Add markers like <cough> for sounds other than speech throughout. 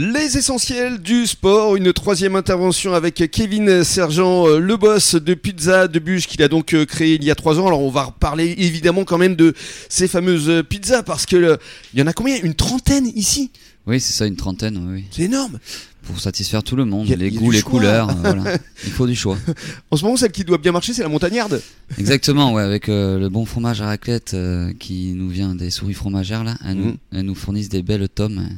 Les essentiels du sport, une troisième intervention avec Kevin Sergent, euh, le boss de Pizza de Bûche qu'il a donc euh, créé il y a trois ans. Alors on va reparler évidemment quand même de ces fameuses pizzas parce que il y en a combien? Une trentaine ici? Oui, c'est ça, une trentaine, oui. C'est énorme. Pour satisfaire tout le monde, a- les goûts, les choix. couleurs, euh, voilà. <laughs> Il faut du choix. En ce moment, celle qui doit bien marcher, c'est la montagnarde. Exactement, ouais, avec euh, le bon fromage à raclette euh, qui nous vient des souris fromagères là, elles, nous, Mhm. elles nous fournissent des belles tomes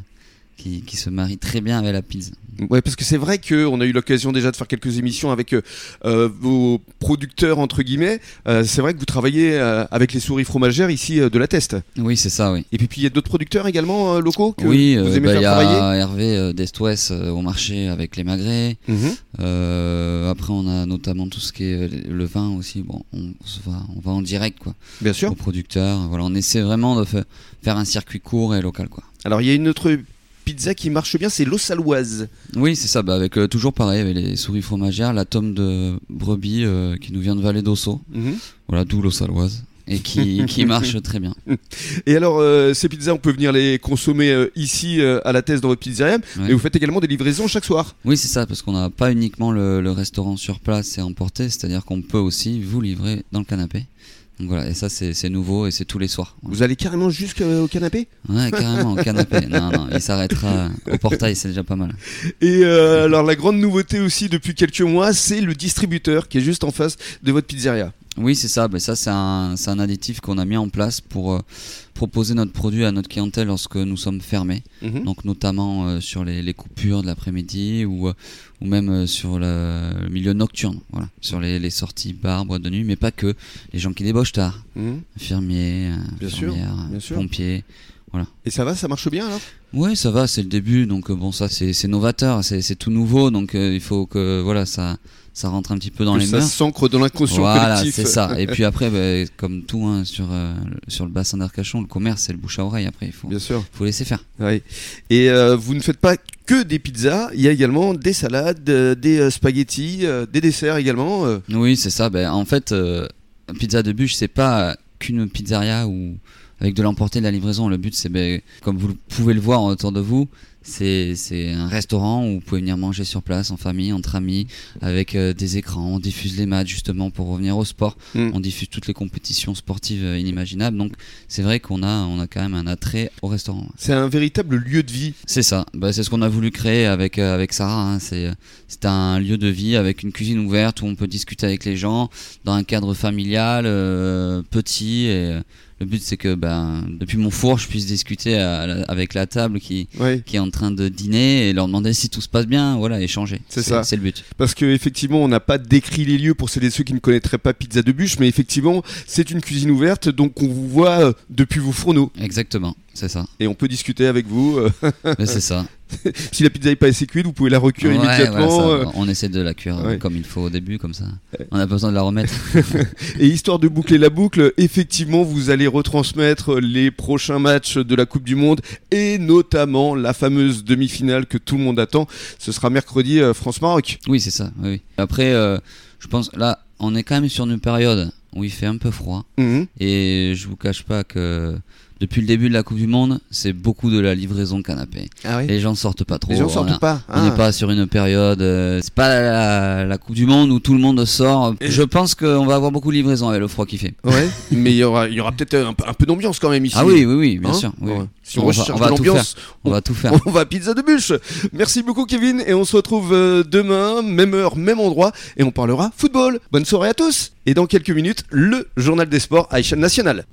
qui, qui se marient très bien avec la pizza. Ouais, parce que c'est vrai qu'on a eu l'occasion déjà de faire quelques émissions avec euh, euh, vos producteurs entre guillemets. Euh, c'est vrai que vous travaillez euh, avec les souris fromagères ici de la Teste. Oui, c'est ça, oui. Et puis il y a d'autres producteurs également locaux que oui, vous aimez bah, il faire y travailler. a Hervé d'Est-Ouest au marché avec les magrets. Mhm. Après, on a notamment tout ce qui est le vin aussi. Bon, on, va, on va en direct quoi, Bien sûr. aux producteurs. Voilà, on essaie vraiment de fa- faire un circuit court et local quoi. Alors il y a une autre pizza qui marche bien, c'est l'ossaloise. Oui, c'est ça. Bah, avec euh, toujours pareil avec les souris fromagères, la tome de brebis euh, qui nous vient de Vallée d'Osso. Mhm. Voilà, d'où l'eau saloise. Et qui, <laughs> qui marche très bien. Et alors euh, ces pizzas, on peut venir les consommer ici à la Teste dans votre pizzeria, Ouais. mais vous faites également des livraisons chaque soir. Oui, c'est ça, parce qu'on n'a pas uniquement le, le restaurant sur place et emporter, c'est-à-dire qu'on peut aussi vous livrer dans le canapé. Donc voilà, et ça c'est nouveau et c'est tous les soirs. Voilà. Vous allez carrément jusqu'au canapé? Ouais, carrément, au <laughs> canapé. Non, non, il s'arrêtera au portail, c'est déjà pas mal. Et euh, alors la grande nouveauté aussi depuis quelques mois, c'est le distributeur qui est juste en face de votre pizzeria. Oui, c'est ça. Ben ça, c'est un, un additif qu'on a mis en place pour euh, proposer notre produit à notre clientèle lorsque nous sommes fermés. Mhm. Donc notamment euh, sur les, les coupures de l'après-midi ou, euh, ou même sur le, le milieu nocturne, voilà, sur les, les sorties bars, boîtes de nuit, mais pas que. Les gens qui débauchent tard, Mhm. infirmiers, Bien sûr, infirmières, bien sûr. pompiers. Et ça va, ça marche bien alors? Ouais, ça va, c'est le début, donc euh, bon, ça c'est novateur, c'est tout nouveau, donc euh, il faut que voilà ça ça rentre un petit peu dans Que les ça mœurs. s'ancre dans l'inconscient Voilà, collectif. c'est ça. Et puis <laughs> après, bah, comme tout hein, sur euh, le- sur le bassin d'Arcachon, le commerce c'est le bouche à oreille. Après, il faut Bien sûr. faut laisser faire. Oui. Et euh, vous ne faites pas que des pizzas, il y a également des salades, des spaghettis, des desserts également. Oui, c'est ça. Ben, en fait, pizza de bûche, c'est pas qu'une pizzeria ou avec de l'emporter de la livraison. Le but, c'est ben, comme vous pouvez le voir autour de vous, c'est un restaurant où vous pouvez venir manger sur place en famille, entre amis, avec euh, des écrans. On diffuse les matchs justement pour revenir au sport. Mm. On diffuse toutes les compétitions sportives euh, inimaginables. Donc, c'est vrai qu'on a on a quand même un attrait au restaurant. C'est un véritable lieu de vie. C'est ça, bah, c'est ce qu'on a voulu créer avec, euh, avec Sarah. hein. C'est, un lieu de vie avec une cuisine ouverte où on peut discuter avec les gens dans un cadre familial, petit. Et le but, c'est que ben, depuis mon four, je puisse discuter à avec la table qui, Oui. qui est en train de dîner et leur demander si tout se passe bien. Voilà, échanger. C'est ça. C'est le but. Parce que effectivement, on n'a pas décrit les lieux pour celles et ceux qui ne connaîtraient pas Pizza de Bûche, mais effectivement, c'est une cuisine ouverte, donc on vous voit euh, depuis vos fourneaux Exactement, c'est ça. et on peut discuter avec vous. euh, c'est ça. <laughs> si la pizza n'est pas assez cuite, vous pouvez la recuire Ouais, immédiatement. ça, euh, on essaie de la cuire euh, Ouais. comme il faut au début, comme ça. On a besoin de la remettre. <laughs> Et histoire de boucler la boucle, effectivement, vous allez retransmettre les prochains matchs de la Coupe du Monde et notamment la fameuse demi-finale que tout le monde attend. Ce sera mercredi France-Maroc. Oui, c'est ça. Oui. Après, euh, je pense là, on est quand même sur une période où il fait un peu froid. Mhm. Et je vous cache pas que depuis le début de la Coupe du Monde, c'est beaucoup de la livraison canapé. Ah oui. Les gens sortent pas trop. Les gens on sortent a- pas. On n'est Ah. pas sur une période. euh, c'est pas la, la Coupe du Monde où tout le monde sort. Et- Je pense qu'on va avoir beaucoup de livraison avec le froid qu'il fait. Ouais, <laughs> mais il y aura, il y aura peut-être un, peu- un peu d'ambiance quand même ici. Ah oui, oui, oui, bien Hein sûr. oui, Ouais. oui. Si on, On va- recherche on va de tout l'ambiance, On va tout faire. <laughs> on va à Pizza de Bûche. Merci beaucoup Kevin et on se retrouve euh, demain, même heure, même endroit et on parlera football. Bonne soirée à tous. Et dans quelques minutes, le journal des sports à échelle nationale.